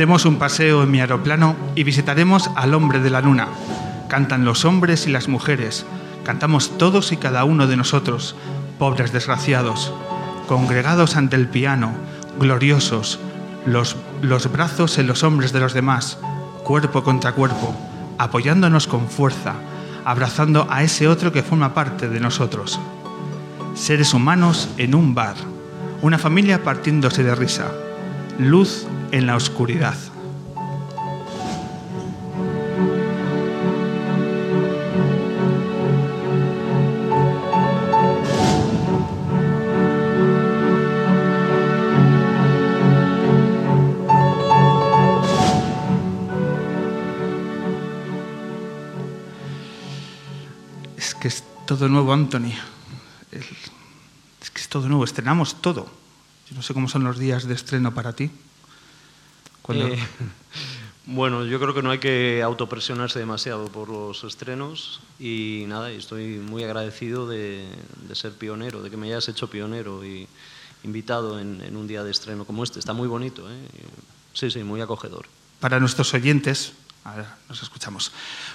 Demos un paseo en mi aeroplano y visitaremos al hombre de la luna. Cantan los hombres y las mujeres. Cantamos todos y cada uno de nosotros, pobres desgraciados, congregados ante el piano, gloriosos, los, los brazos en los hombres de los demás, cuerpo contra cuerpo, apoyándonos con fuerza, abrazando a ese otro que forma parte de nosotros. Seres humanos en un bar, una familia partiéndose de risa, luz en la oscuridad. Es que es todo nuevo, Anthony. Es que es todo nuevo, estrenamos todo. Yo no sé cómo son los días de estreno para ti. Cuando- Eh, bueno, yo creo que no hay que autopresionarse demasiado por los estrenos y nada, estoy muy agradecido de, de ser pionero, de que me hayas hecho pionero y invitado en, en un día de estreno como este. Está muy bonito, ¿eh? Sí, sí, muy acogedor. para nuestros oyentes, ahora nos escuchamos,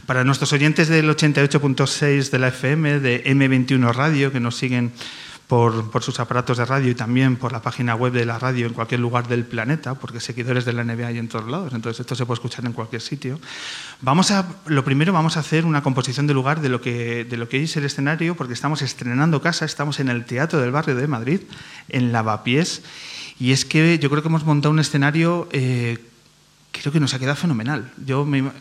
para nuestros oyentes del 88.6 de la FM, de M21 Radio, que nos siguen por, por sus aparatos de radio y también por la página web de la radio en cualquier lugar del planeta, porque seguidores de la NBA hay en todos lados, entonces esto se puede escuchar en cualquier sitio. Vamos a, lo primero vamos a hacer una composición de lugar de lo que, de lo que es el escenario, porque estamos estrenando casa, estamos en el Teatro del Barrio de Madrid, en Lavapiés, y es que yo creo que hemos montado un escenario eh, creo que nos ha quedado fenomenal. Yo me eh,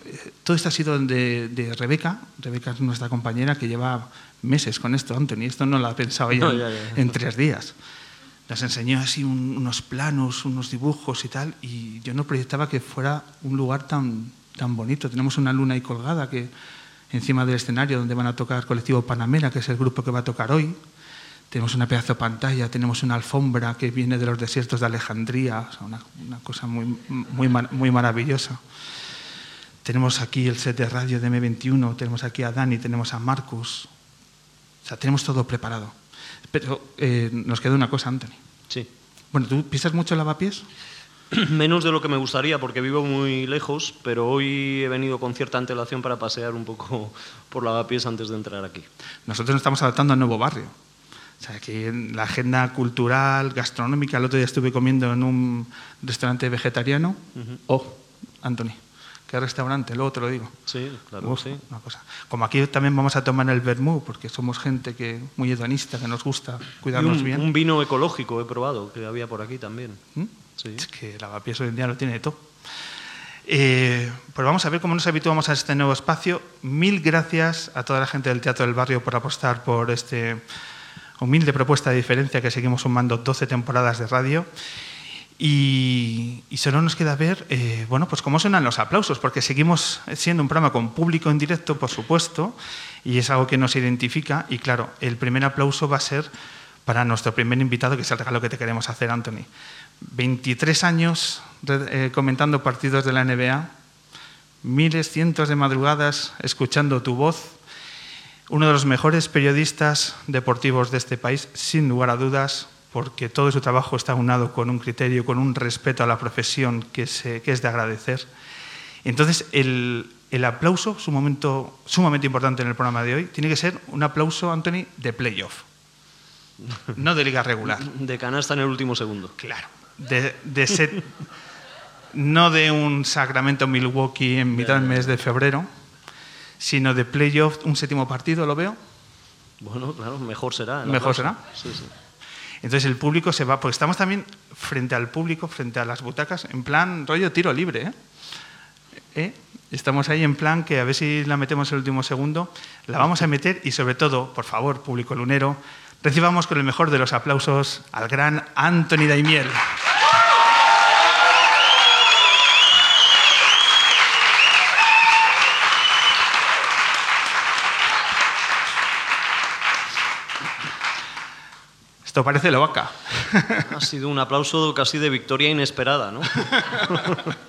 todo esto ha sido de, de Rebeca. Rebeca es nuestra compañera que lleva meses con esto, Anthony. Esto no lo ha pensado ella No, en, ya, ya. en tres días. Nos enseñó así un- unos planos, unos dibujos y tal, y yo no proyectaba que fuera un lugar tan, tan bonito. Tenemos una luna ahí colgada que encima del escenario donde van a tocar Colectivo Panamera, que es el grupo que va a tocar hoy. Tenemos una pedazo de pantalla, tenemos una alfombra que viene de los desiertos de Alejandría, o sea, una, una cosa muy, muy, muy maravillosa. Tenemos aquí el set de radio de M21, tenemos aquí a Dani, tenemos a Marcus. O sea, tenemos todo preparado. Pero eh, nos queda una cosa, Anthony. Sí. Bueno, ¿tú pisas mucho lavapiés? Menos de lo que me gustaría porque vivo muy lejos, pero hoy he venido con cierta antelación para pasear un poco por lavapiés antes de entrar aquí. Nosotros nos estamos adaptando al nuevo barrio. O sea, aquí en la agenda cultural, gastronómica, el otro día estuve comiendo en un restaurante vegetariano. Oh, Anthony, ¿qué restaurante? Luego te lo digo. Sí, claro, Uf, sí. una cosa. Como aquí también vamos a tomar el vermú, porque somos gente que muy hedonista, que nos gusta Y cuidarnos un, bien. un vino ecológico he probado, que había por aquí también. ¿Mm? Sí. Es que Lavapiés hoy en día lo tiene de todo. Eh, pues vamos a ver cómo nos habituamos a este nuevo espacio. Mil gracias a toda la gente del Teatro del Barrio por apostar por este humilde propuesta de diferencia que seguimos sumando 12 temporadas de radio. Y, solo nos queda ver, eh, bueno, pues cómo suenan los aplausos, porque seguimos siendo un programa con público en directo, por supuesto, y es algo que nos identifica. Y claro, el primer aplauso va a ser para nuestro primer invitado, que es el regalo que te queremos hacer, Anthony. 23 años eh, comentando partidos de la NBA, miles, cientos de madrugadas escuchando tu voz, uno de los mejores periodistas deportivos de este país, sin lugar a dudas, porque todo su trabajo está unado con un criterio, con un respeto a la profesión que, se- que es de agradecer. Entonces, el, el aplauso, es un momento sumamente importante en el programa de hoy, tiene que ser un aplauso, Anthony, de playoff, no de liga regular. De canasta en el último segundo. Claro. De, de set- no de un Sacramento Milwaukee en mitad del mes de febrero, sino de playoff, un séptimo partido, ¿lo veo? Bueno, claro, mejor será. Mejor aplauso. será. Sí, sí. Entonces el público se va, porque estamos también frente al público, frente a las butacas, en plan rollo tiro libre. ¿eh? ¿Eh? Estamos ahí en plan que a ver si la metemos el último segundo, la vamos a meter y sobre todo, por favor, público lunero, recibamos con el mejor de los aplausos al gran Anthony Daimiel. Esto parece la vaca. Ha sido un aplauso casi de victoria inesperada, ¿no?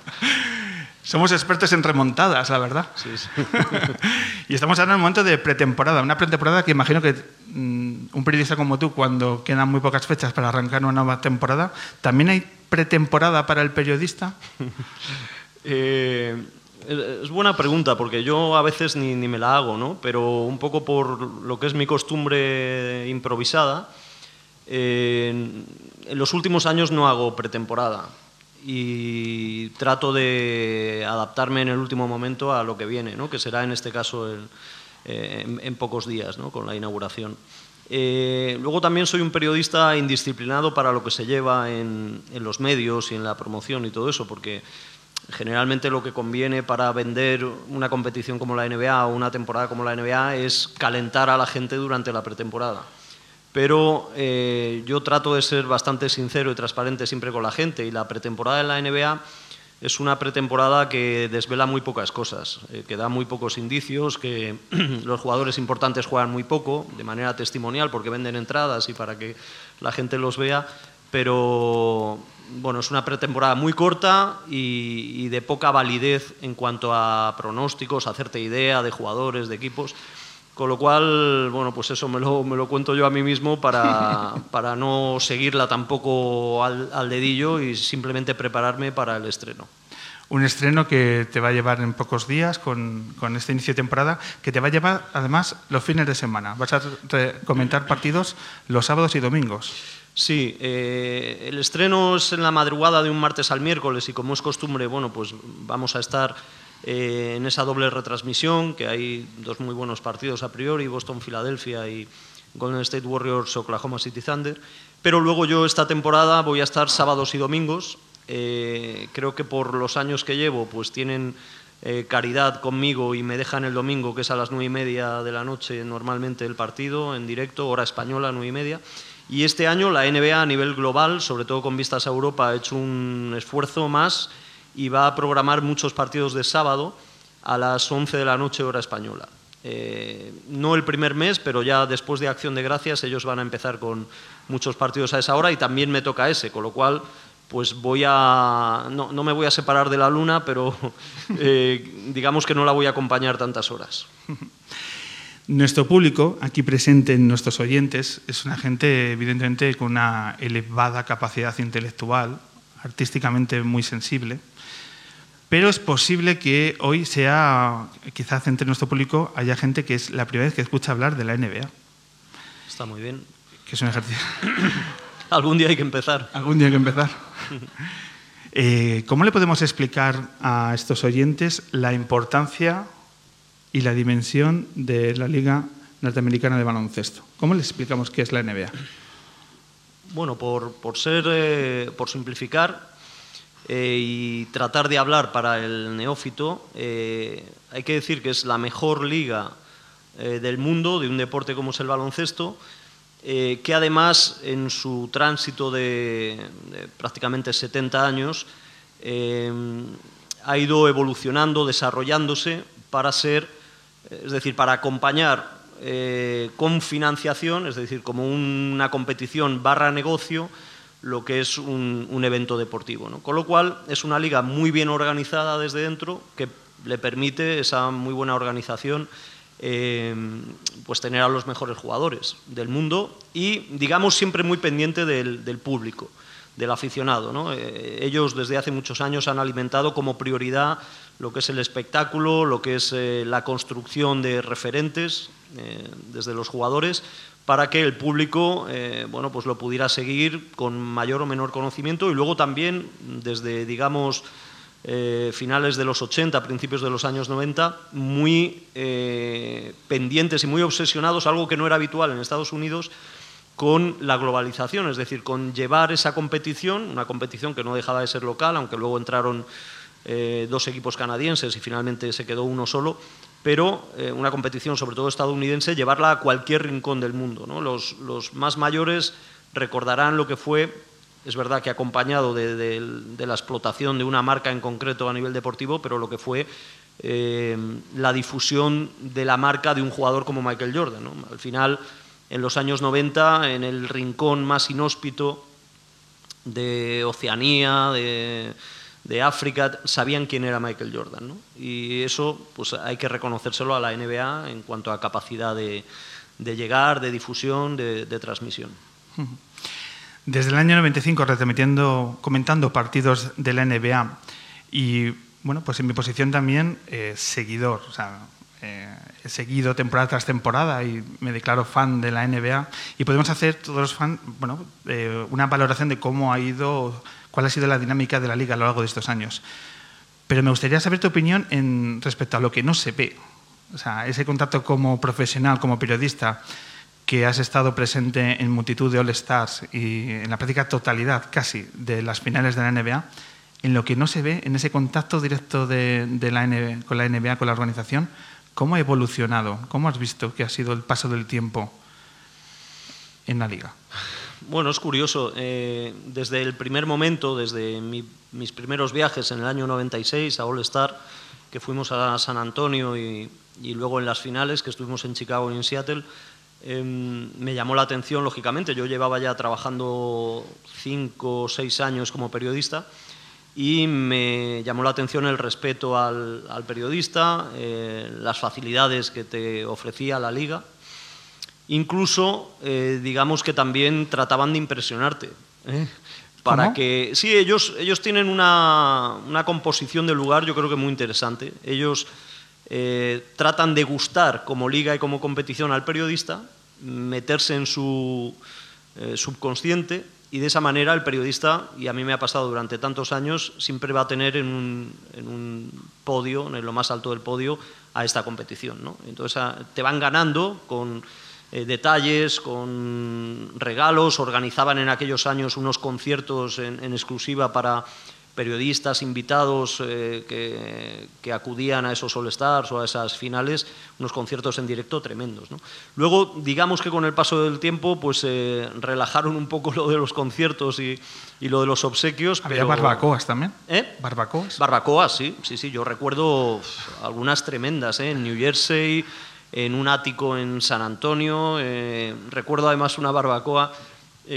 Somos expertos en remontadas, la verdad. Sí, sí. y estamos ahora en un momento de pretemporada, una pretemporada que imagino que mm, un periodista como tú, cuando quedan muy pocas fechas para arrancar una nueva temporada, ¿también hay pretemporada para el periodista? Eh, es buena pregunta, porque yo a veces ni, ni me la hago, ¿no? Pero un poco por lo que es mi costumbre improvisada, eh, en los últimos años no hago pretemporada y trato de adaptarme en el último momento a lo que viene, ¿no? que será en este caso el, eh, en, en, pocos días, ¿no? con la inauguración. Eh, luego también soy un periodista indisciplinado para lo que se lleva en, en, los medios y en la promoción y todo eso, porque generalmente lo que conviene para vender una competición como la NBA o una temporada como la NBA es calentar a la gente durante la pretemporada pero eh, yo trato de ser bastante sincero y transparente siempre con la gente y la pretemporada de la NBA es una pretemporada que desvela muy pocas cosas, eh, que da muy pocos indicios, que los jugadores importantes juegan muy poco, de manera testimonial, porque venden entradas y para que la gente los vea, pero bueno, es una pretemporada muy corta y, y de poca validez en cuanto a pronósticos, hacerte idea de jugadores, de equipos. Con lo cual, bueno, pues eso me lo, me lo cuento yo a mí mismo para, para no seguirla tampoco al, al, dedillo y simplemente prepararme para el estreno. Un estreno que te va a llevar en pocos días con, con este inicio de temporada, que te va a llevar además los fines de semana. Vas a comentar partidos los sábados y domingos. Sí, eh, el estreno es en la madrugada de un martes al miércoles y como es costumbre, bueno, pues vamos a estar eh, en esa doble retransmisión, que hay dos muy buenos partidos a priori, Boston-Filadelfia y Golden State Warriors Oklahoma City Thunder. Pero luego yo esta temporada voy a estar sábados y domingos. Eh, creo que por los años que llevo, pues tienen eh, caridad conmigo y me dejan el domingo, que es a las nueve y media de la noche normalmente el partido, en directo, hora española, nueve y media. Y este año la NBA a nivel global, sobre todo con vistas a Europa, ha hecho un esfuerzo más y va a programar muchos partidos de sábado a las 11 de la noche hora española. Eh, no el primer mes, pero ya después de Acción de Gracias ellos van a empezar con muchos partidos a esa hora y también me toca ese, con lo cual pues voy a no, no me voy a separar de la luna, pero eh, digamos que no la voy a acompañar tantas horas. Nuestro público, aquí presente, nuestros oyentes, es una gente evidentemente con una elevada capacidad intelectual, artísticamente muy sensible pero es posible que hoy sea, quizás entre nuestro público, haya gente que es la primera vez que escucha hablar de la NBA. Está muy bien. Que es un ejercicio. Algún día hay que empezar. Algún día hay que empezar. eh, ¿Cómo le podemos explicar a estos oyentes la importancia y la dimensión de la Liga Norteamericana de Baloncesto? ¿Cómo les explicamos qué es la NBA? Bueno, por, por ser, eh, por simplificar, eh, y tratar de hablar para el neófito, eh, hay que decir que es la mejor liga eh, del mundo de un deporte como es el baloncesto, que además en su tránsito de, prácticamente 70 años ha ido evolucionando, desarrollándose para ser, es decir, para acompañar con financiación, es decir, como una competición barra negocio, lo que es un, evento deportivo. Con lo cual es una liga muy bien organizada desde dentro que le permite esa muy buena organización eh, pues tener a los mejores jugadores del mundo y digamos siempre muy pendiente del, público, del aficionado. Eh, ellos desde hace muchos años han alimentado como prioridad lo que es el espectáculo, lo que es eh, la construcción de referentes eh, desde los jugadores para que el público eh, bueno, pues lo pudiera seguir con mayor o menor conocimiento y luego también desde, digamos, eh, finales de los 80, principios de los años 90, muy eh, pendientes y muy obsesionados, algo que no era habitual en Estados Unidos, con la globalización, es decir, con llevar esa competición, una competición que no dejaba de ser local, aunque luego entraron dos equipos canadienses y finalmente se quedó uno solo, pero eh, una competición sobre todo estadounidense, llevarla a cualquier rincón del mundo. Los, más mayores recordarán lo que fue, es verdad que acompañado de, la explotación de una marca en concreto a nivel deportivo, pero lo que fue eh, la difusión de la marca de un jugador como Michael Jordan. Al final en los años 90, en el rincón más inhóspito de Oceanía, de, África, sabían quién era Michael Jordan. ¿no? Y eso pues, hay que reconocérselo a la NBA en cuanto a capacidad de, llegar, de difusión, de, transmisión. Desde el año 95, retransmitiendo, comentando partidos de la NBA y, bueno, pues en mi posición también, eh, seguidor. O sea, eh, he seguido temporada tras temporada y me declaro fan de la NBA y podemos hacer todos los fans bueno, eh, una valoración de cómo ha ido, cuál ha sido la dinámica de la liga a lo largo de estos años. Pero me gustaría saber tu opinión en respecto a lo que no se ve. O sea, ese contacto como profesional, como periodista, que has estado presente en multitud de All-Stars y en la práctica totalidad casi de las finales de la NBA, en lo que no se ve, en ese contacto directo de, la con la NBA, con la organización, ¿Cómo ha evolucionado? ¿Cómo has visto que ha sido el paso del tiempo en la liga? Bueno, es curioso. Eh, desde el primer momento, desde mis primeros viajes en el año 96 a All Star, que fuimos a San Antonio y, luego en las finales, que estuvimos en Chicago y en Seattle, em, me llamó la atención, lógicamente. Yo llevaba ya trabajando cinco o seis años como periodista y me llamó la atención el respeto al, periodista, eh, las facilidades que te ofrecía la liga. Incluso, eh, digamos que también trataban de impresionarte. ¿eh? Para que. Sí, ellos, ellos tienen una, una, composición del lugar, yo creo que muy interesante. Ellos tratan de gustar como liga y como competición al periodista, meterse en su subconsciente y de esa manera el periodista, y a mí me ha pasado durante tantos años, siempre va a tener en un, podio, en lo más alto del podio, a esta competición. ¿no? Entonces te van ganando con eh, detalles, con regalos, organizaban en aquellos años unos conciertos en exclusiva para periodistas invitados eh, que, acudían a esos All Stars o a esas finales, unos conciertos en directo tremendos. Luego, digamos que con el paso del tiempo, pues eh, relajaron un poco lo de los conciertos y, lo de los obsequios. ¿Había barbacoas también? ¿Eh? ¿Barbacoas? Barbacoas, sí, sí, sí. Yo recuerdo algunas tremendas, ¿eh? en New Jersey, en un ático en San Antonio. recuerdo además una barbacoa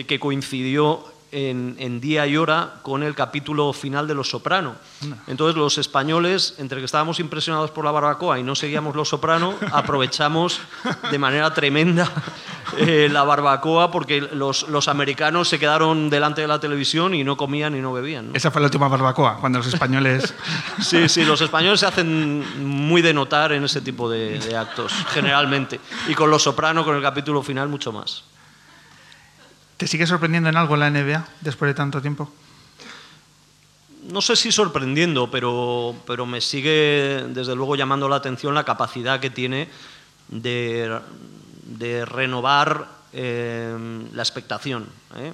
que coincidió en, día y hora con el capítulo final de Los Soprano. Entonces los españoles, entre que estábamos impresionados por la barbacoa y no seguíamos Los Soprano, aprovechamos de manera tremenda eh, la barbacoa porque los, los, americanos se quedaron delante de la televisión y no comían y no bebían. Esa fue la última barbacoa, cuando los españoles... sí, sí, los españoles se hacen muy de notar en ese tipo de, de actos, generalmente. Y con Los Soprano, con el capítulo final, mucho más. ¿Te sigue sorprendiendo en algo la NBA después de tanto tiempo? No sé si sorprendiendo, pero, pero me sigue desde luego llamando la atención la capacidad que tiene de, de renovar eh, la expectación. ¿eh?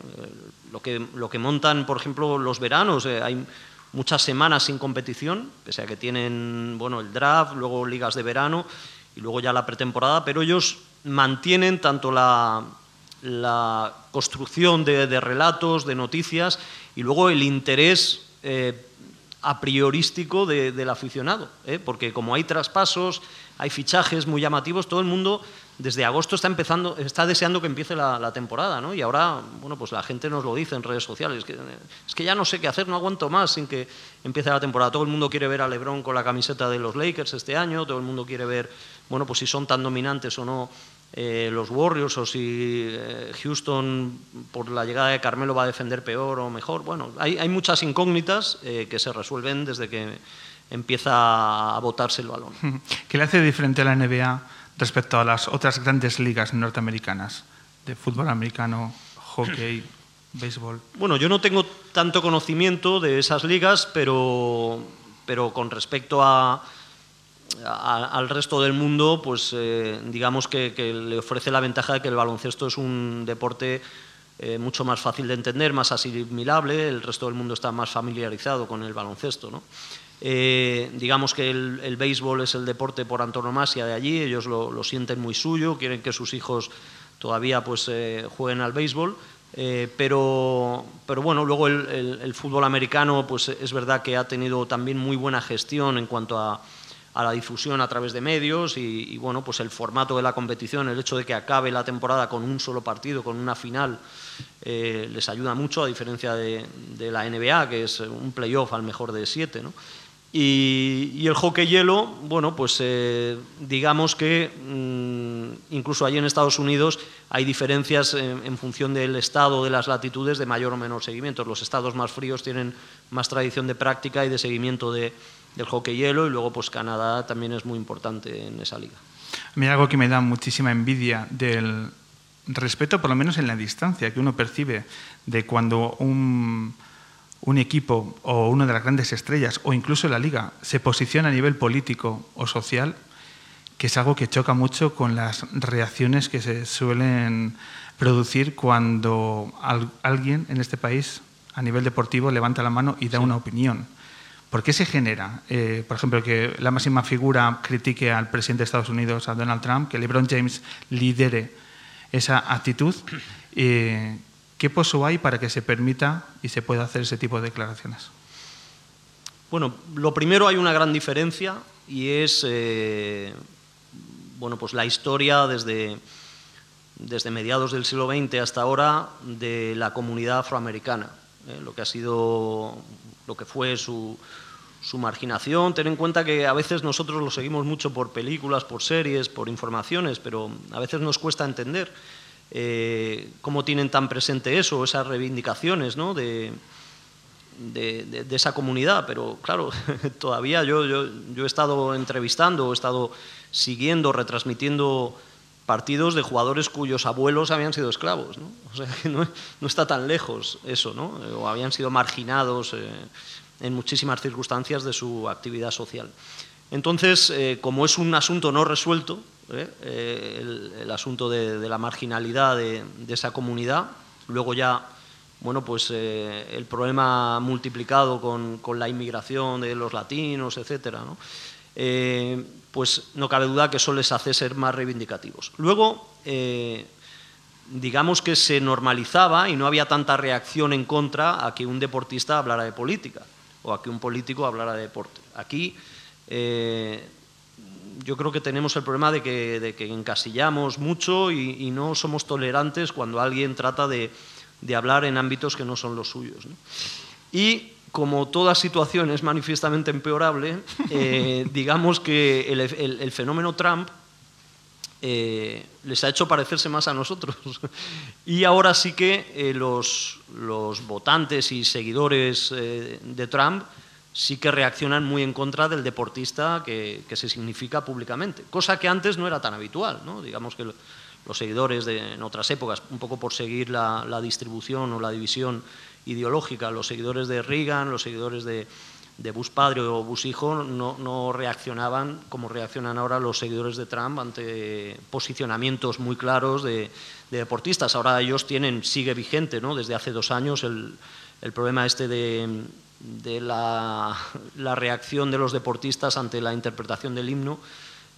Lo, que, lo que montan, por ejemplo, los veranos, eh, hay muchas semanas sin competición, pese a que tienen bueno, el draft, luego ligas de verano y luego ya la pretemporada, pero ellos mantienen tanto la, la construcción de, relatos, de noticias y luego el interés eh, a priorístico del aficionado, ¿eh? porque como hay traspasos, hay fichajes muy llamativos, todo el mundo desde agosto está empezando, está deseando que empiece la, temporada, ¿no? Y ahora, bueno, pues la gente nos lo dice en redes sociales, que, es que ya no sé qué hacer, no aguanto más sin que empiece la temporada. Todo el mundo quiere ver a LeBron con la camiseta de los Lakers este año, todo el mundo quiere ver, bueno, pues si son tan dominantes o no eh, los Warriors o si eh, Houston por la llegada de Carmelo va a defender peor o mejor. Bueno, hay, muchas incógnitas eh, que se resuelven desde que empieza a botarse el balón. ¿Qué le hace diferente a la NBA respecto a las otras grandes ligas norteamericanas de fútbol americano, hockey, béisbol? Bueno, yo no tengo tanto conocimiento de esas ligas, pero, pero con respecto a al resto del mundo, pues eh, digamos que, le ofrece la ventaja de que el baloncesto es un deporte eh, mucho más fácil de entender, más asimilable, el resto del mundo está más familiarizado con el baloncesto. ¿no? Eh, digamos que el, béisbol es el deporte por antonomasia de allí, ellos lo, sienten muy suyo, quieren que sus hijos todavía pues, jueguen al béisbol. pero, pero bueno, luego el, el, fútbol americano pues es verdad que ha tenido también muy buena gestión en cuanto a, a la difusión a través de medios y, bueno, pues el formato de la competición, el hecho de que acabe la temporada con un solo partido, con una final, eh, les ayuda mucho, a diferencia de, la NBA, que es un playoff al mejor de siete. ¿no? Y, el hockey hielo, bueno, pues eh, digamos que mm, incluso allí en Estados Unidos hay diferencias en, en, función del estado, de las latitudes, de mayor o menor seguimiento. Los estados más fríos tienen más tradición de práctica y de seguimiento de, del hockey hielo y luego pues Canadá también es muy importante en esa liga. A mí algo que me da muchísima envidia del respeto, por lo menos en la distancia, que uno percibe de cuando un, un equipo o una de las grandes estrellas o incluso la liga se posiciona a nivel político o social, que es algo que choca mucho con las reacciones que se suelen producir cuando alguien en este país a nivel deportivo levanta la mano y da una opinión. ¿Por qué se genera? Eh, por ejemplo, que la máxima figura critique al presidente de Estados Unidos, a Donald Trump, que LeBron James lidere esa actitud. Eh, ¿Qué pozo hay para que se permita y se pueda hacer ese tipo de declaraciones? Bueno, lo primero hay una gran diferencia y es eh, bueno, pues la historia desde, desde mediados del siglo XX hasta ahora de la comunidad afroamericana, lo que ha sido, lo que fue su, su marginación. Ten en cuenta que a veces nosotros lo seguimos mucho por películas, por series, por informaciones, pero a veces nos cuesta entender eh, cómo tienen tan presente eso, esas reivindicaciones ¿no? de, de, esa comunidad. Pero claro, todavía yo, yo, yo he estado entrevistando, he estado siguiendo, retransmitiendo partidos de jugadores cuyos abuelos habían sido esclavos. ¿no? O sea, que no, no, está tan lejos eso, ¿no? o habían sido marginados. Eh, en muchísimas circunstancias de su actividad social. Entonces, eh, como es un asunto no resuelto, eh, el, asunto de, la marginalidad de, esa comunidad, luego ya, bueno, pues el problema multiplicado con, la inmigración de los latinos, etcétera, pues no cabe duda que eso les hace ser más reivindicativos. Luego, digamos que se normalizaba y no había tanta reacción en contra a que un deportista hablara de política o a que un político hablara de deporte. Aquí eh, yo creo que tenemos el problema de que, encasillamos mucho y, no somos tolerantes cuando alguien trata de, hablar en ámbitos que no son los suyos. Y como toda situación es manifiestamente empeorable, eh, digamos que el, fenómeno Trump eh, les ha hecho parecerse más a nosotros. y ahora sí que eh, los, votantes y seguidores eh, de Trump sí que reaccionan muy en contra del deportista que, se significa públicamente, cosa que antes no era tan habitual. ¿no? Digamos que los seguidores de, en otras épocas, un poco por seguir la, la distribución o la división ideológica, los seguidores de Reagan, los seguidores de, de Bush padre o Bush hijo no, reaccionaban como reaccionan ahora los seguidores de Trump ante posicionamientos muy claros de, deportistas. Ahora ellos tienen, sigue vigente ¿no? desde hace dos años el, problema este de, la, reacción de los deportistas ante la interpretación del himno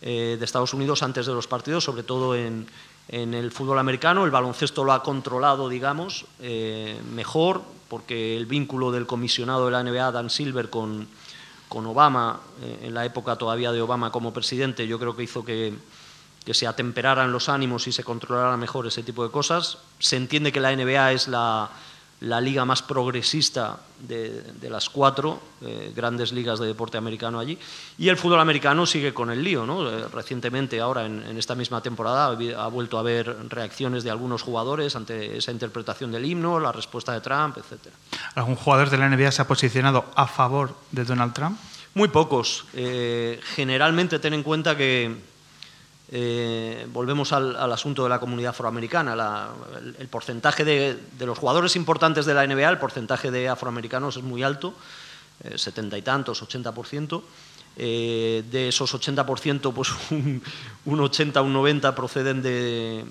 eh, de Estados Unidos antes de los partidos, sobre todo en, el fútbol americano. El baloncesto lo ha controlado, digamos, eh, mejor, porque el vínculo del comisionado de la NBA, Dan Silver, con, con Obama, eh, en la época todavía de Obama como presidente, yo creo que hizo que, que se atemperaran los ánimos y se controlara mejor ese tipo de cosas. Se entiende que la NBA es la, la liga más progresista de, las cuatro eh, grandes ligas de deporte americano allí. Y el fútbol americano sigue con el lío. ¿no? Eh, recientemente, ahora en, esta misma temporada, ha vuelto a haber reacciones de algunos jugadores ante esa interpretación del himno, la respuesta de Trump, etc. ¿Algún jugador de la NBA se ha posicionado a favor de Donald Trump? Muy pocos. Eh, generalmente ten en cuenta que eh, volvemos al, asunto de la comunidad afroamericana. el, porcentaje de, los jugadores importantes de la NBA, el porcentaje de afroamericanos es muy alto, eh, setenta y tantos, 80%. Eh, de esos 80%, pues un, un 80, un 90 proceden de,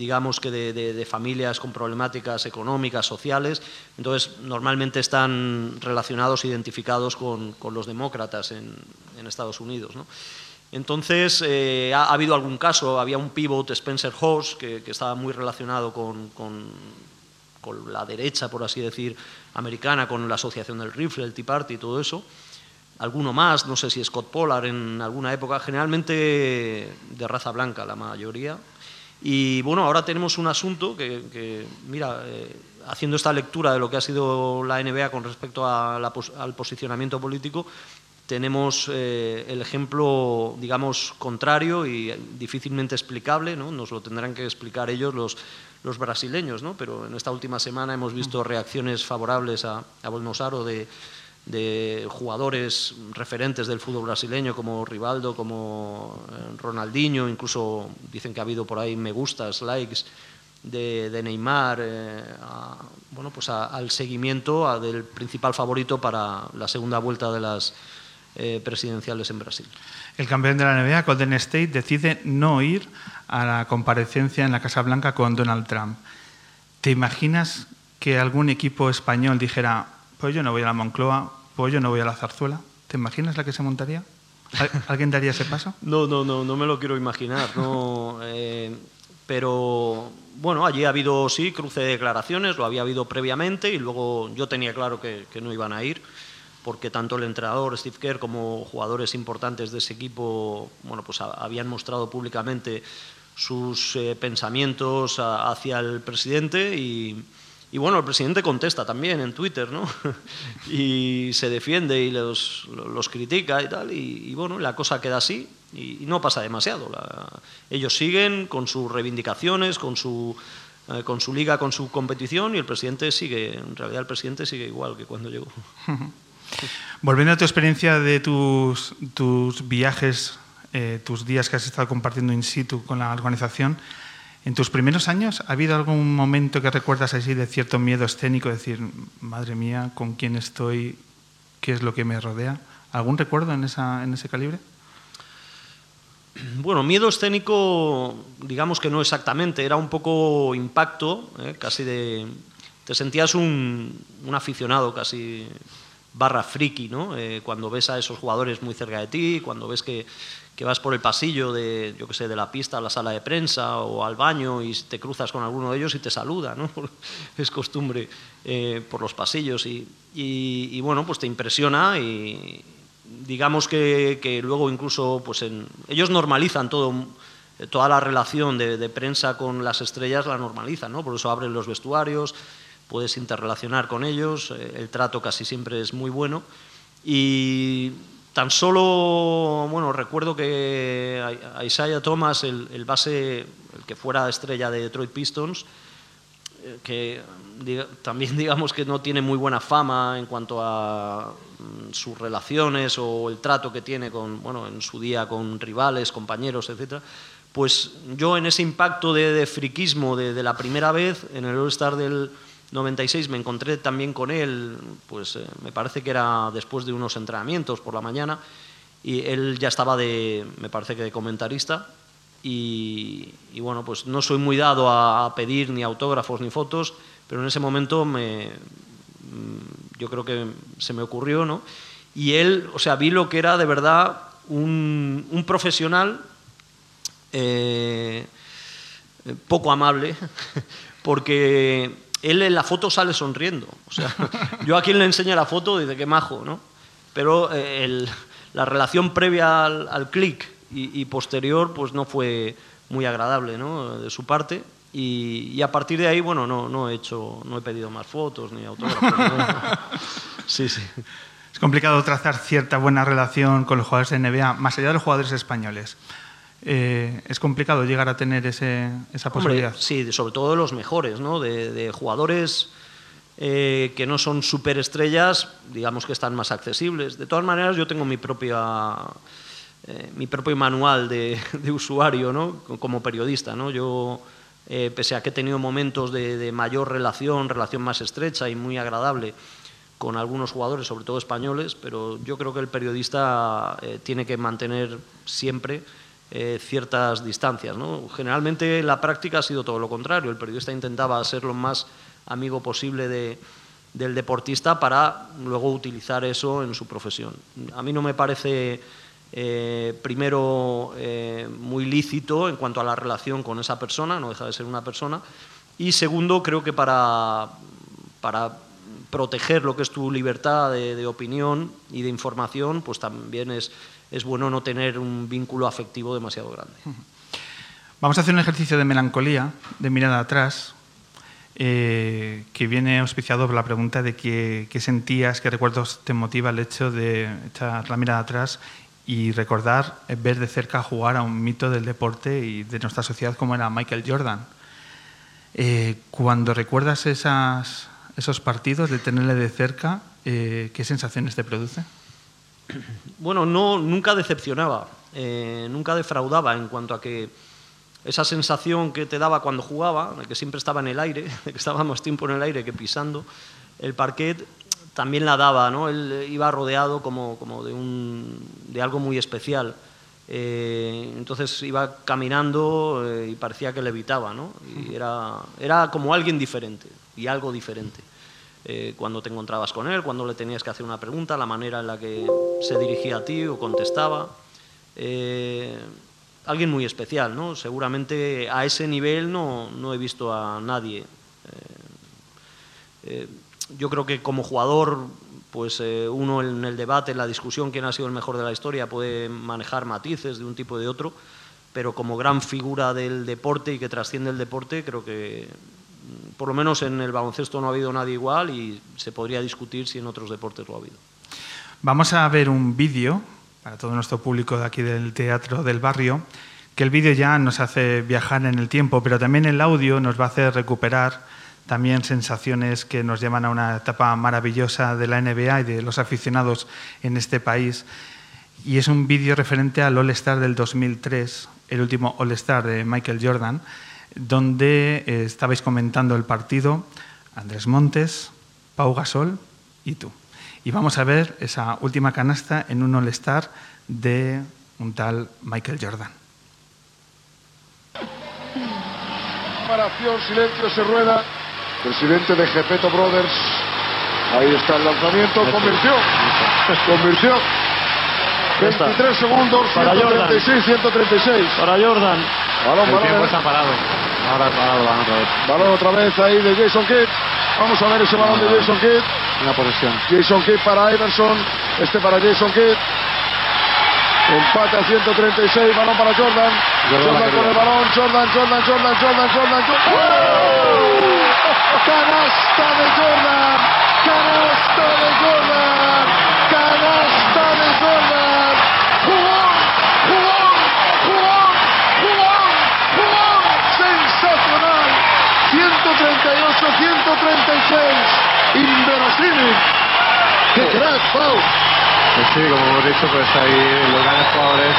digamos que de, familias con problemáticas económicas, sociales, entonces normalmente están relacionados, identificados con, los demócratas en, Estados Unidos. Entonces eh, ha, habido algún caso, había un pivot, Spencer Hoss, que, estaba muy relacionado con, con, la derecha, por así decir, americana, con la asociación del rifle, el Tea Party y todo eso alguno más, no sé si Scott Pollard en alguna época, generalmente de raza blanca la mayoría. Y bueno, ahora tenemos un asunto que, mira, eh, haciendo esta lectura de lo que ha sido la NBA con respecto al posicionamiento político, tenemos eh, el ejemplo, digamos, contrario y difícilmente explicable, ¿no? nos lo tendrán que explicar ellos los, los brasileños, ¿no? pero en esta última semana hemos visto reacciones favorables a, a Bolsonaro de de jugadores referentes del fútbol brasileño como Rivaldo, como eh, Ronaldinho, incluso dicen que ha habido por ahí me gustas, likes de, Neymar, eh, bueno, pues al seguimiento del principal favorito para la segunda vuelta de las eh, presidenciales en Brasil. El campeón de la NBA, Golden State, decide no ir a la comparecencia en la Casa Blanca con Donald Trump. ¿Te imaginas que algún equipo español dijera, pues yo no voy a la Moncloa, pues yo no voy a la zarzuela. ¿Te imaginas la que se montaría? ¿Alguien daría ese paso? No, no, no, no me lo quiero imaginar. No, eh, pero bueno, allí ha habido, sí, cruce de declaraciones, lo había habido previamente y luego yo tenía claro que, no iban a ir porque tanto el entrenador Steve Kerr como jugadores importantes de ese equipo bueno, pues habían mostrado públicamente sus eh, pensamientos hacia el presidente y, bueno, el presidente contesta también en Twitter, ¿no? y se defiende y los, los critica y tal, y, bueno, la cosa queda así y, no pasa demasiado. ellos siguen con sus reivindicaciones, con su, eh, con su liga, con su competición, y el presidente sigue, en realidad el presidente sigue igual que cuando llegó. Volviendo a tu experiencia de tus, viajes, eh, tus días que has estado compartiendo in situ con la organización, ¿En tus primeros años ha habido algún momento que recuerdas así de cierto miedo escénico, decir, madre mía, con quién estoy, qué es lo que me rodea? ¿Algún recuerdo en, ese calibre? Bueno, miedo escénico, digamos que no exactamente, era un poco impacto, ¿eh? casi de... Te sentías un, aficionado casi barra friki, ¿no? Eh, cuando ves a esos jugadores muy cerca de ti, cuando ves que, que vas por el pasillo de, yo que sé, de la pista a la sala de prensa o al baño y te cruzas con alguno de ellos y te saluda, ¿no? es costumbre eh, por los pasillos y, y, bueno, pues te impresiona y digamos que, que luego incluso, pues en, ellos normalizan todo, toda la relación de, de, prensa con las estrellas la normalizan, ¿no? Por eso abren los vestuarios, puedes interrelacionar con ellos, eh, el trato casi siempre es muy bueno y Tan solo, bueno, recuerdo que a Isaiah Thomas, el, base, el que fuera estrella de Detroit Pistons, eh, que también digamos que no tiene muy buena fama en cuanto a mm, sus relaciones o el trato que tiene con, bueno, en su día con rivales, compañeros, etc. Pues yo en ese impacto de, friquismo de, de, la primera vez, en el All-Star del, 96 me encontré también con él, pues eh, me parece que era después de unos entrenamientos por la mañana, y él ya estaba de, me parece que de comentarista, y, bueno, pues no soy muy dado a, pedir ni autógrafos ni fotos, pero en ese momento me, mm, yo creo que se me ocurrió, ¿no? Y él, o sea, vi lo que era de verdad un, un profesional eh, poco amable, porque él en la foto sale sonriendo. O sea, yo a quien le enseño la foto dice que majo, ¿no? Pero eh, la relación previa al, clic y, posterior pues no fue muy agradable ¿no? de su parte. Y, a partir de ahí, bueno, no, no, he hecho, no he pedido más fotos ni autógrafos. sí, sí. Es complicado trazar cierta buena relación con los jugadores de NBA, más allá de los jugadores españoles. Eh, es complicado llegar a tener ese, esa posibilidad. sí, sobre todo de los mejores, ¿no? de, jugadores eh, que no son superestrellas, digamos que están más accesibles. De todas maneras, yo tengo mi, propia, eh, mi propio manual de, usuario ¿no? como periodista. ¿no? Yo, pese a que he tenido momentos de, de mayor relación, relación más estrecha y muy agradable, con algunos jugadores, sobre todo españoles, pero yo creo que el periodista eh, tiene que mantener siempre eh, ciertas distancias. ¿no? Generalmente la práctica ha sido todo lo contrario, el periodista intentaba ser lo más amigo posible de, del deportista para luego utilizar eso en su profesión. A mí no me parece eh, primero muy lícito en cuanto a la relación con esa persona, no deja de ser una persona, y segundo creo que para, para proteger lo que es tu libertad de, opinión y de información, pues también es, es bueno no tener un vínculo afectivo demasiado grande. Vamos a hacer un ejercicio de melancolía, de mirada atrás, eh, que viene auspiciado por la pregunta de qué, sentías, qué recuerdos te motiva el hecho de echar la mirada atrás y recordar, eh, ver de cerca jugar a un mito del deporte y de nuestra sociedad como era Michael Jordan. Eh, cuando recuerdas esas, esos partidos, de tenerle de cerca, eh, ¿qué sensaciones te produce? Bueno, no, nunca decepcionaba, eh, nunca defraudaba en cuanto a que esa sensación que te daba cuando jugaba, de que siempre estaba en el aire, de que estaba más tiempo en el aire que pisando el parquet, también la daba, ¿no? Él iba rodeado como, como de, un, de algo muy especial. Eh, entonces iba caminando y parecía que levitaba, ¿no? Y era, era como alguien diferente y algo diferente. Eh, cuando te encontrabas con él, cuando le tenías que hacer una pregunta, la manera en la que se dirigía a ti o contestaba. Eh, alguien muy especial, ¿no? Seguramente a ese nivel no, no he visto a nadie. Eh, yo creo que como jugador, pues uno en el debate, en la discusión, quién ha sido el mejor de la historia, puede manejar matices de un tipo y de otro, pero como gran figura del deporte y que trasciende el deporte, creo que por lo menos en el baloncesto no ha habido nadie igual y se podría discutir si en otros deportes lo ha habido. Vamos a ver un vídeo para todo nuestro público de aquí del Teatro del Barrio, que el vídeo ya nos hace viajar en el tiempo, pero también el audio nos va a hacer recuperar también sensaciones que nos llevan a una etapa maravillosa de la NBA y de los aficionados en este país. Y es un vídeo referente al All-Star del 2003, el último All-Star de Michael Jordan, donde eh, estabais comentando el partido Andrés Montes, Pau Gasol y tú. Y vamos a ver esa última canasta en un All-Star de un tal Michael Jordan. Separación, silencio, se rueda. Presidente de Gepeto Brothers. Ahí está el lanzamiento. Convirtió. Convirtió. 23 segundos. Para 136, 136. Para Jordan. Balón, el balón. tiempo está parado. Ahora parado balón otra vez. Balón otra vez ahí de Jason Kidd. Vamos a ver ese balón de Jason Kidd. Una posesión. Jason Kidd para Iverson. Este para Jason Kidd. Empate a 136. Balón para Jordan. Jordan con el balón. Jordan, Jordan, Jordan, Jordan, Jordan. Jordan. ¡Oh! Canasta de Jordan. Canasta de Jordan. Canasta de Jordan. Jugón, jugón, jugón, jugón, jugón. Sensacional. 138, 136. Inverosímil. ¡Qué crack, Pau! Pues sí, como hemos dicho, pues ahí los grandes jugadores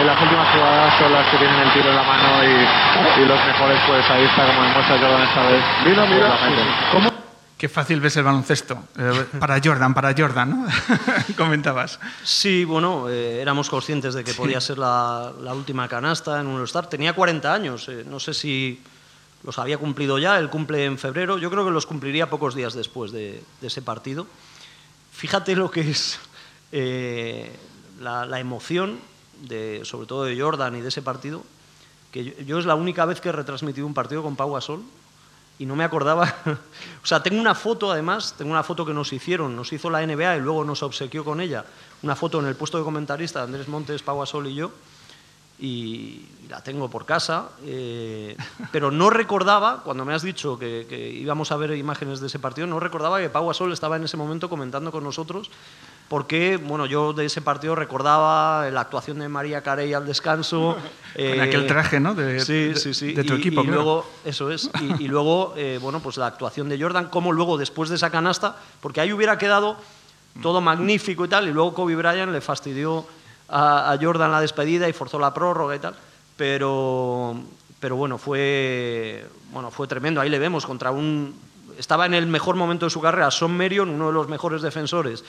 en las últimas jugadas son las que tienen el tiro en la mano y, y los mejores, pues ahí está como demuestra Jordan esta vez. Mira, Pues mira. meten. ¿Cómo? Qué fácil ves el baloncesto. Eh, para Jordan, para Jordan, ¿no? Comentabas. Sí, bueno, eh, éramos conscientes de que podía ser la, la última canasta en un All-Star. Tenía 40 años, eh, no sé si los había cumplido ya, él cumple en febrero, yo creo que los cumpliría pocos días después de, de ese partido. Fíjate lo que es eh, la, la emoción, de, sobre todo de Jordan y de ese partido, que yo, yo es la única vez que he retransmitido un partido con Pau Gasol y no me acordaba. o sea, tengo una foto además, tengo una foto que nos hicieron, nos hizo la NBA y luego nos obsequió con ella, una foto en el puesto de comentarista de Andrés Montes, Pau Gasol y yo, y la tengo por casa, eh, pero no recordaba, cuando me has dicho que, que íbamos a ver imágenes de ese partido, no recordaba que Pau Gasol estaba en ese momento comentando con nosotros porque bueno, yo de ese partido recordaba la actuación de María Carey al descanso. Con aquel traje, ¿no? De, sí, de- sí, sí. de tu y, equipo, y claro. luego, eso es. Y, y luego, eh, bueno, pues la actuación de Jordan, como luego después de esa canasta, porque ahí hubiera quedado todo magnífico y tal, y luego Kobe Bryant le fastidió a, a Jordan la despedida y forzó la prórroga y tal. Pero, pero bueno, fue, bueno, fue tremendo. Ahí le vemos contra un estaba en el mejor momento de su carrera. Son Merion, uno de los mejores defensores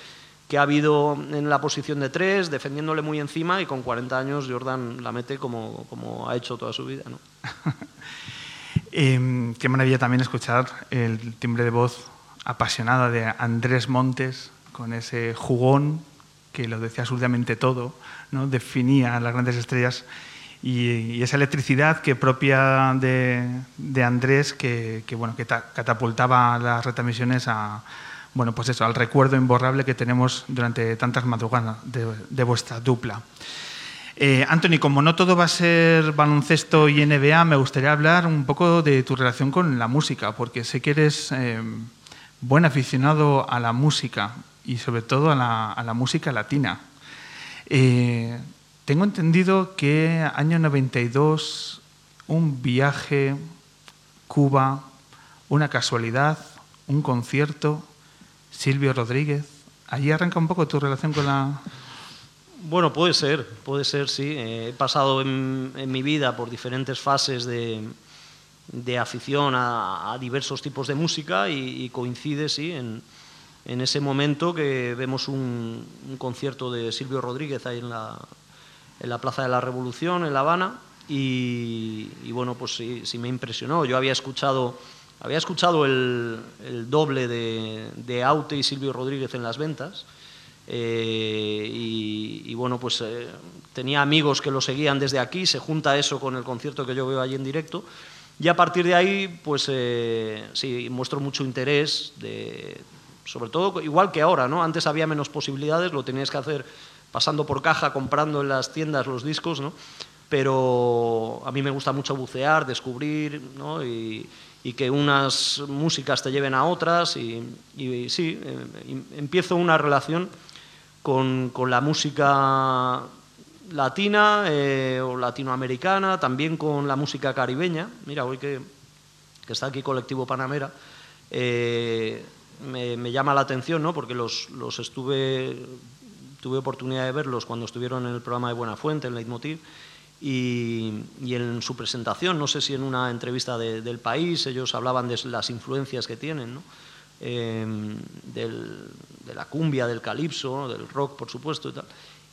que ha habido en la posición de tres, defendiéndole muy encima, y con 40 años Jordan la mete como, como ha hecho toda su vida. ¿no? eh, qué maravilla también escuchar el timbre de voz apasionada de Andrés Montes, con ese jugón que lo decía absolutamente todo, ¿no? definía a las grandes estrellas y, y esa electricidad que propia de, de Andrés que, que, bueno, que catapultaba las retransmisiones a, bueno, pues eso, al recuerdo imborrable que tenemos durante tantas madrugadas de, vuestra dupla. Eh, Anthony, como no todo va a ser baloncesto y NBA, me gustaría hablar un poco de tu relación con la música, porque sé que eres eh, buen aficionado a la música y sobre todo a la, a la música latina. Eh, tengo entendido que año 92, un viaje, Cuba, una casualidad, un concierto, Silvio Rodríguez. Allí arranca un poco tu relación con la... Bueno, puede ser, puede ser, sí. Eh, he pasado en, mi vida por diferentes fases de, de afición a, diversos tipos de música y, coincide, sí, en, en, ese momento que vemos un, un, concierto de Silvio Rodríguez ahí en la, en la Plaza de la Revolución, en La Habana, y, y bueno, pues sí, sí, me impresionó. Yo había escuchado, había escuchado el, el doble de, de Aute y Silvio Rodríguez en las ventas, eh, y, y, bueno, pues eh, tenía amigos que lo seguían desde aquí, se junta eso con el concierto que yo veo allí en directo, y a partir de ahí, pues eh, sí, muestro mucho interés, de, sobre todo igual que ahora, ¿no? Antes había menos posibilidades, lo tenías que hacer pasando por caja, comprando en las tiendas los discos, ¿no? Pero a mí me gusta mucho bucear, descubrir, ¿no? Y, y que unas músicas te lleven a otras, y, sí, eh, empiezo una relación con, con la música latina eh, o latinoamericana, también con la música caribeña. Mira, hoy que, que está aquí Colectivo Panamera, eh, me, me, llama la atención, ¿no? porque los, los, estuve, tuve oportunidad de verlos cuando estuvieron en el programa de Buena Fuente, en Leitmotiv, y, y en su presentación, no sé si en una entrevista de, del país, ellos hablaban de las influencias que tienen, ¿no? eh, del, de la cumbia, del calipso, del rock, por supuesto, y tal.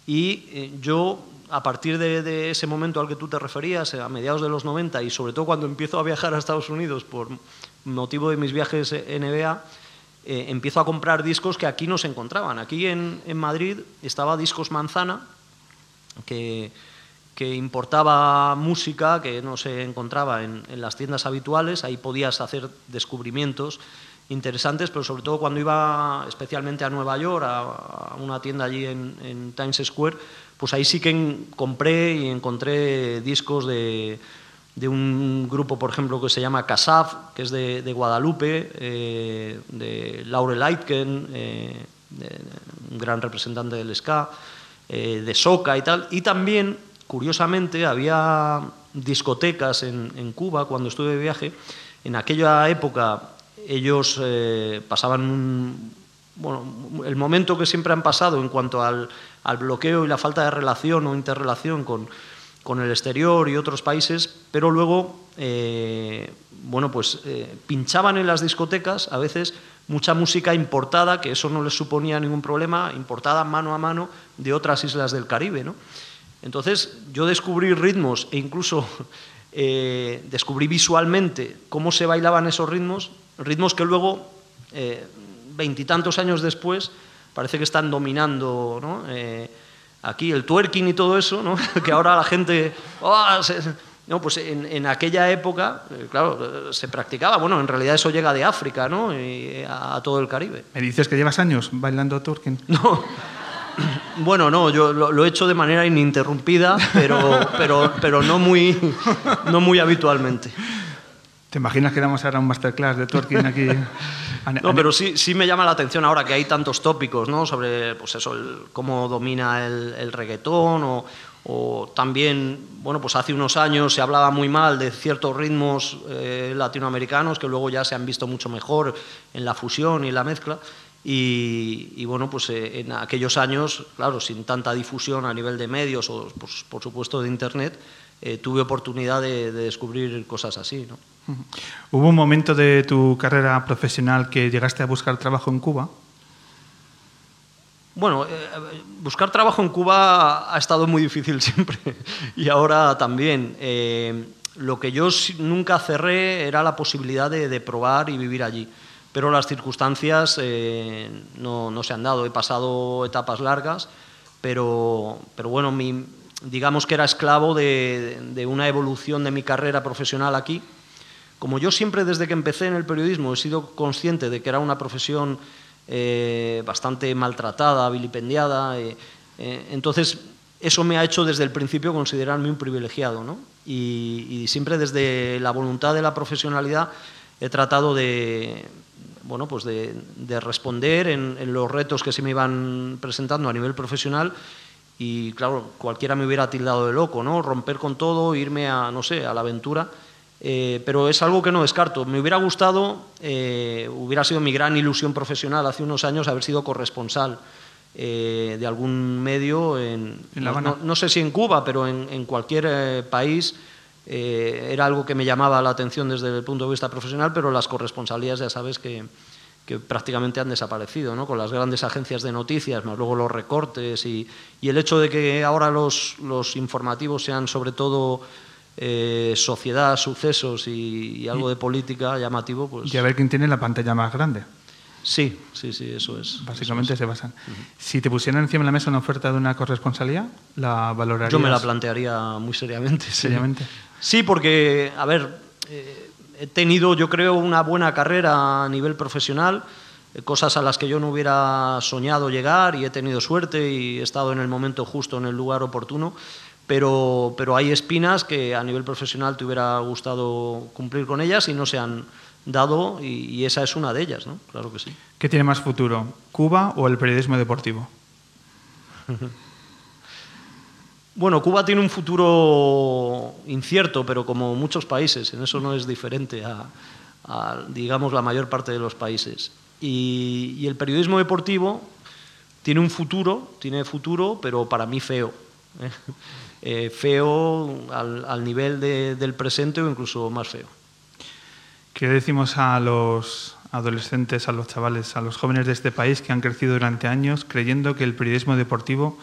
Y eh, yo, a partir de, de, ese momento al que tú te referías, a mediados de los 90, y sobre todo cuando empiezo a viajar a Estados Unidos por motivo de mis viajes NBA, eh, empiezo a comprar discos que aquí no se encontraban. Aquí en, en Madrid estaba Discos Manzana, que, que, importaba música que no se encontraba en, en las tiendas habituales, ahí podías hacer descubrimientos interesantes, pero sobre todo cuando iba especialmente a Nueva York, a, a una tienda allí en, en, Times Square, pues ahí sí que en, compré y encontré discos de, de, un grupo, por ejemplo, que se llama Casaf, que es de, de Guadalupe, eh, de Laurel Aitken, eh, de, un gran representante del ska, eh, de Soca y tal, y también, curiosamente, había discotecas en, Cuba cuando estuve de viaje, en aquella época ellos eh, pasaban bueno, el momento que siempre han pasado en cuanto al, al, bloqueo y la falta de relación o interrelación con, con el exterior y otros países, pero luego, eh, bueno, pues eh, pinchaban en las discotecas a veces mucha música importada, que eso no les suponía ningún problema, importada mano a mano de otras islas del Caribe, ¿no? Entonces yo descubrí ritmos e incluso eh, descubrí visualmente cómo se bailaban esos ritmos ritmos que luego, eh, veintitantos eh, años después, parece que están dominando ¿no? eh, aquí el twerking y todo eso, ¿no? que ahora la gente... Oh, se, no, pues en, en, aquella época, claro, se practicaba. Bueno, en realidad eso llega de África, ¿no? Y a, a todo el Caribe. ¿Me dices que llevas años bailando twerking? No. Bueno, no, yo lo, lo, he hecho de manera ininterrumpida, pero, pero, pero no, muy, no muy habitualmente. ¿Te imaginas que damos ahora un masterclass de twerking aquí? no, pero sí, sí me llama la atención ahora que hay tantos tópicos, ¿no? Sobre, pues eso, el, cómo domina el, el reggaetón o, o, también, bueno, pues hace unos años se hablaba muy mal de ciertos ritmos eh, latinoamericanos que luego ya se han visto mucho mejor en la fusión y la mezcla. Y, y, bueno, pues eh, en aquellos años, claro, sin tanta difusión a nivel de medios o, pues, por supuesto, de Internet, eh, tuve oportunidad de, de descubrir cosas así, ¿no? ¿Hubo un momento de tu carrera profesional que llegaste a buscar trabajo en Cuba? Bueno, eh, buscar trabajo en Cuba ha estado muy difícil siempre y ahora también. Eh, lo que yo nunca cerré era la posibilidad de, probar y vivir allí, pero las circunstancias eh, no, no, se han dado. He pasado etapas largas, pero, pero bueno, mi, digamos que era esclavo de, de una evolución de mi carrera profesional aquí. Como yo siempre desde que empecé en el periodismo he sido consciente de que era una profesión eh, bastante maltratada, vilipendiada. Eh, eh, entonces, eso me ha hecho desde el principio considerarme un privilegiado. ¿no? Y, siempre desde la voluntad de la profesionalidad he tratado de, bueno, pues de, responder en, en, los retos que se me iban presentando a nivel profesional. Y claro, cualquiera me hubiera tildado de loco, ¿no? Romper con todo, irme a, no sé, a la aventura. Eh, pero es algo que no descarto. Me hubiera gustado, eh, hubiera sido mi gran ilusión profesional hace unos años haber sido corresponsal eh, de algún medio, en, no, sé si en Cuba, pero en, cualquier país. Era algo que me llamaba la atención desde el punto de vista profesional, pero las corresponsalías ya sabes que, prácticamente han desaparecido, ¿no? con las grandes agencias de noticias, más luego los recortes y, el hecho de que ahora los, los informativos sean sobre todo eh, sociedad, sucesos y, algo de política llamativo. Pues... Y a ver quién tiene la pantalla más grande. Sí, sí, sí, eso es. Básicamente se basan. Si te pusieran encima de la mesa una oferta de una corresponsalía, ¿la valorarías? Yo me la plantearía muy seriamente. ¿Seriamente? Sí, porque, a ver, eh, he tenido, yo creo, una buena carrera a nivel profesional, eh, cosas a las que yo no hubiera soñado llegar y he tenido suerte y he estado en el momento justo, en el lugar oportuno pero, pero hay espinas que a nivel profesional te hubiera gustado cumplir con ellas y no se han dado y, esa es una de ellas, ¿no? Claro que sí. ¿Qué tiene más futuro, Cuba o el periodismo deportivo? Bueno, Cuba tiene un futuro incierto, pero como muchos países, en eso no es diferente a, digamos, la mayor parte de los países. Y, y, el periodismo deportivo tiene un futuro, tiene futuro, pero para mí feo. ¿eh? Eh, feo al, nivel del presente o incluso más feo. ¿Qué decimos a los adolescentes, a los chavales, a los jóvenes de este país que han crecido durante años creyendo que el periodismo deportivo,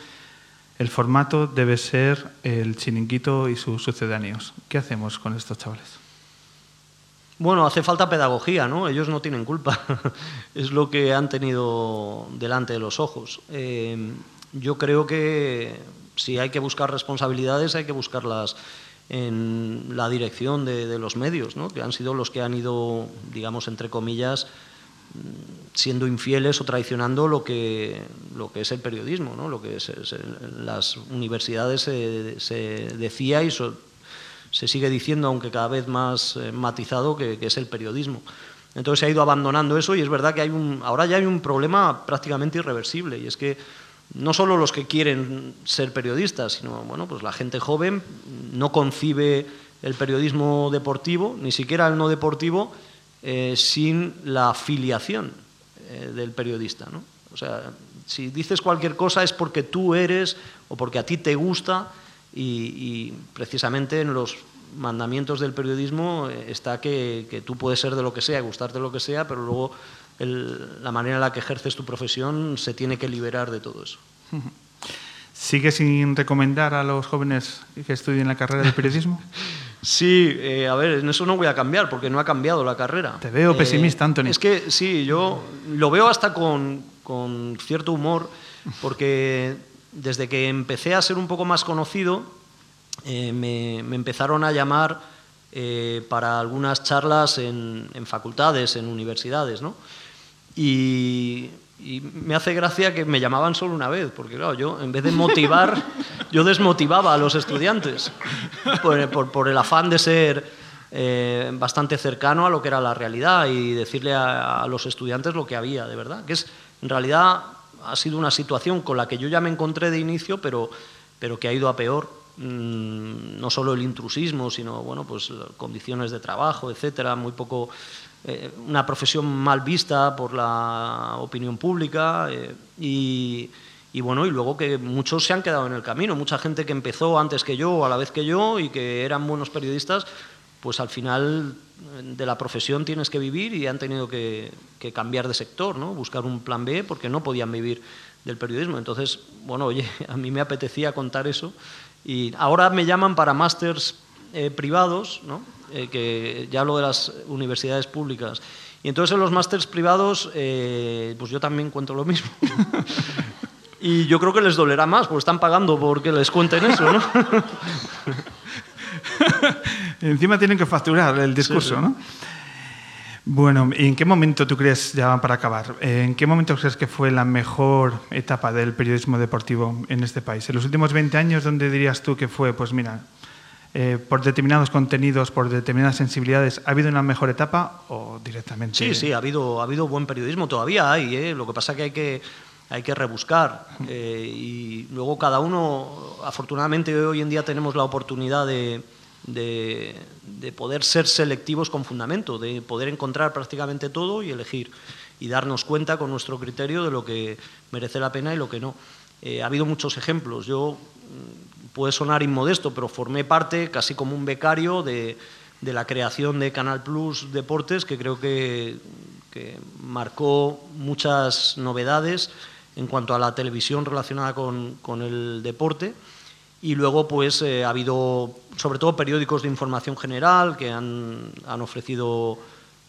el formato debe ser el chiringuito y sus sucedáneos? ¿Qué hacemos con estos chavales? Bueno, hace falta pedagogía, ¿no? Ellos no tienen culpa. es lo que han tenido delante de los ojos. Eh, yo creo que si hay que buscar responsabilidades, hay que buscarlas en la dirección de, los medios, que han sido los que han ido, digamos, entre comillas, siendo infieles o traicionando lo que, lo que es el periodismo, lo que es, en las universidades se, decía y se sigue diciendo, aunque cada vez más eh, matizado, que, que, es el periodismo. Entonces se ha ido abandonando eso y es verdad que hay un, ahora ya hay un problema prácticamente irreversible y es que no solo los que quieren ser periodistas, sino bueno, pues la gente joven no concibe el periodismo deportivo, ni siquiera el no deportivo, eh, sin la filiación eh, del periodista. ¿no? O sea, si dices cualquier cosa es porque tú eres o porque a ti te gusta y, precisamente en los mandamientos del periodismo eh, está que, que, tú puedes ser de lo que sea, gustarte lo que sea, pero luego la manera en la que ejerces tu profesión se tiene que liberar de todo eso. ¿Sigue sin recomendar a los jóvenes que estudien la carrera de periodismo? Sí, eh, a ver, en eso no voy a cambiar porque no ha cambiado la carrera. Te veo pesimista, eh, Antonio. Es que sí, yo lo veo hasta con, cierto humor porque desde que empecé a ser un poco más conocido eh, me, empezaron a llamar para algunas charlas en, en, facultades, en universidades, ¿no? Y, me hace gracia que me llamaban solo una vez, porque claro, yo en vez de motivar, yo desmotivaba a los estudiantes por, el afán de ser eh, bastante cercano a lo que era la realidad y decirle a, los estudiantes lo que había de verdad, que es en realidad ha sido una situación con la que yo ya me encontré de inicio, pero, pero que ha ido a peor. Mm, no solo el intrusismo, sino bueno, pues condiciones de trabajo, etcétera, muy poco eh, una profesión mal vista por la opinión pública eh, y, bueno, y luego que muchos se han quedado en el camino, mucha gente que empezó antes que yo o a la vez que yo y que eran buenos periodistas, pues al final de la profesión tienes que vivir y han tenido que, cambiar de sector, ¿no? buscar un plan B porque no podían vivir del periodismo. Entonces, bueno, oye, a mí me apetecía contar eso y ahora me llaman para másters eh, privados, ¿no? Eh, que ya hablo de las universidades públicas. Y entonces en los másters privados, eh, pues yo también cuento lo mismo. y yo creo que les dolerá más, porque están pagando porque les cuenten eso, ¿no? Encima tienen que facturar el discurso, ¿no? Bueno, ¿y en qué momento tú crees, ya para acabar, en qué momento crees que fue la mejor etapa del periodismo deportivo en este país? ¿En los últimos 20 años dónde dirías tú que fue? Pues mira, eh, por determinados contenidos, por determinadas sensibilidades, ¿ha habido una mejor etapa o directamente? Sí, sí, ha habido, ha habido buen periodismo, todavía hay, ¿eh? lo que pasa que hay que, hay que rebuscar eh, y luego cada uno, afortunadamente hoy en día tenemos la oportunidad de de, poder ser selectivos con fundamento, de poder encontrar prácticamente todo y elegir y darnos cuenta con nuestro criterio de lo que merece la pena y lo que no. Eh, ha habido muchos ejemplos. Yo, mm, puede sonar inmodesto, pero formé parte casi como un becario de, la creación de Canal Plus Deportes, que creo que, marcó muchas novedades en cuanto a la televisión relacionada con, el deporte. Y luego, pues, eh, ha habido, sobre todo, periódicos de información general que han, han ofrecido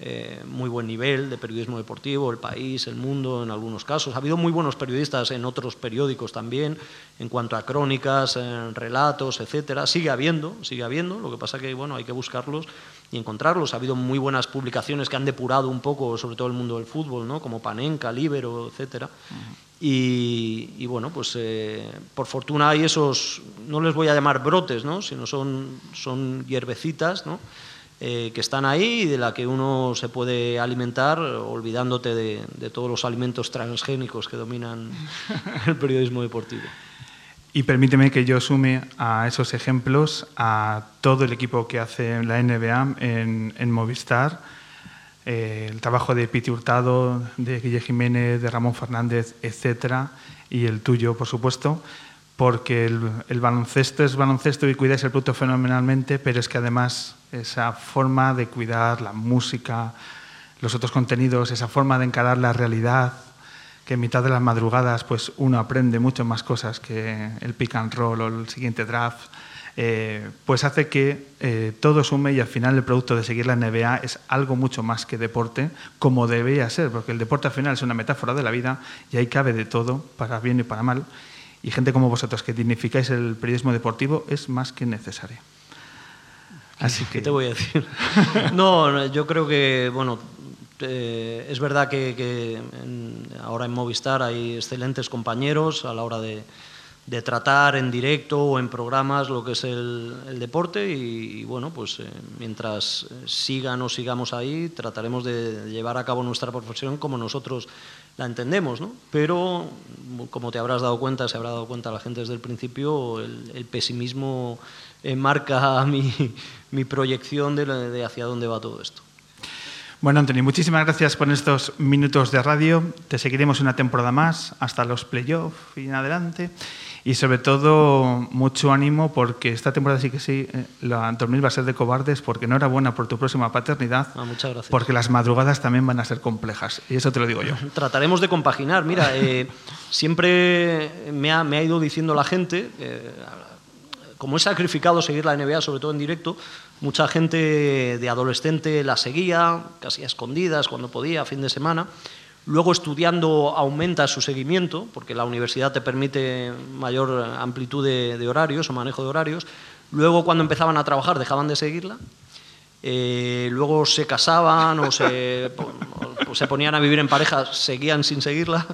eh, muy buen nivel de periodismo deportivo, El País, El Mundo, en algunos casos. Ha habido muy buenos periodistas en otros periódicos también, en cuanto a crónicas, en relatos, etcétera. Sigue habiendo, sigue habiendo. Lo que pasa que, bueno, hay que buscarlos y encontrarlos. Ha habido muy buenas publicaciones que han depurado un poco, sobre todo el mundo del fútbol, ¿no? Como Panenka, Libero, etcétera. Y, bueno, pues eh, por fortuna hay esos, no les voy a llamar brotes, ¿no? sino son, son hierbecitas ¿no? Eh, que están ahí y de la que uno se puede alimentar olvidándote de, de todos los alimentos transgénicos que dominan el periodismo deportivo. Y permíteme que yo sume a esos ejemplos a todo el equipo que hace la NBA en, en Movistar eh, el trabajo de Piti Hurtado, de Guille Jiménez, de Ramón Fernández, etcétera, y el tuyo, por supuesto, porque el, baloncesto es baloncesto y cuidáis el producto fenomenalmente, pero es que además esa forma de cuidar la música, los otros contenidos, esa forma de encarar la realidad, que en mitad de las madrugadas pues uno aprende mucho más cosas que el pick and roll o el siguiente draft, eh, pues hace que eh, todo sume y al final el producto de seguir la NBA es algo mucho más que deporte, como debería ser, porque el deporte al final es una metáfora de la vida y ahí cabe de todo, para bien y para mal. Y gente como vosotros que dignificáis el periodismo deportivo es más que necesario. Así que... ¿Qué te voy a decir? no, yo creo que, bueno, eh, es verdad que, ahora en Movistar hay excelentes compañeros a la hora de, de tratar en directo o en programas lo que es el, deporte y, bueno, pues eh, mientras sigan o sigamos ahí, trataremos de llevar a cabo nuestra profesión como nosotros la entendemos, ¿no? Pero, como te habrás dado cuenta, se habrá dado cuenta la gente desde el principio, el, pesimismo marca mi, proyección de, de hacia dónde va todo esto. Bueno, Antonio, muchísimas gracias por estos minutos de radio. Te seguiremos una temporada más hasta los playoffs y en adelante. Y sobre todo, mucho ánimo porque esta temporada sí que sí, eh, la dormir va a ser de cobardes porque no era buena por tu próxima paternidad. Ah, muchas gracias. Porque las madrugadas también van a ser complejas. Y eso te lo digo yo. Trataremos de compaginar. Mira, eh, siempre me ha, me ha, ido diciendo la gente, eh, como he sacrificado seguir la NBA, sobre todo en directo, mucha gente de adolescente la seguía, casi a escondidas cuando podía, a fin de semana. Luego estudiando aumenta su seguimiento, porque la universidad te permite mayor amplitud de, horarios o manejo de horarios. Luego cuando empezaban a trabajar dejaban de seguirla. Eh, luego se casaban o se, se ponían a vivir en pareja, seguían sin seguirla.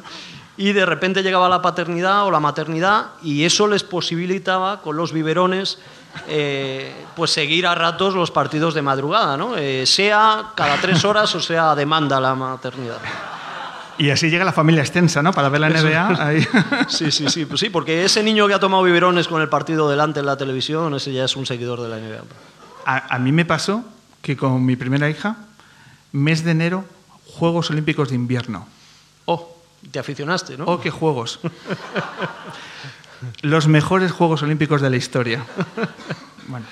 Y de repente llegaba la paternidad o la maternidad y eso les posibilitaba con los biberones eh, pues seguir a ratos los partidos de madrugada, ¿no? Eh, sea cada tres horas o sea demanda la maternidad. Y así llega la familia extensa, ¿no? Para ver la NBA. Sí, sí, sí, pues sí, porque ese niño que ha tomado biberones con el partido delante en la televisión, ese ya es un seguidor de la NBA. A, mí me pasó que con mi primera hija, mes de enero, Juegos Olímpicos de Invierno. Oh, te aficionaste, ¿no? Oh, qué juegos. Los mejores Juegos Olímpicos de la historia. Bueno.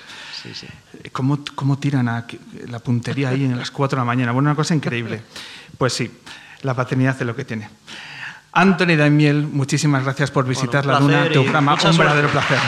¿Cómo, ¿Cómo, tiran a la puntería ahí en las 4 de la mañana? Bueno, una cosa increíble. Pues sí, la paternidad hace lo que tiene. Anthony Daniel, muchísimas gracias por visitar la Luna, tu programa. Un verdadero placer.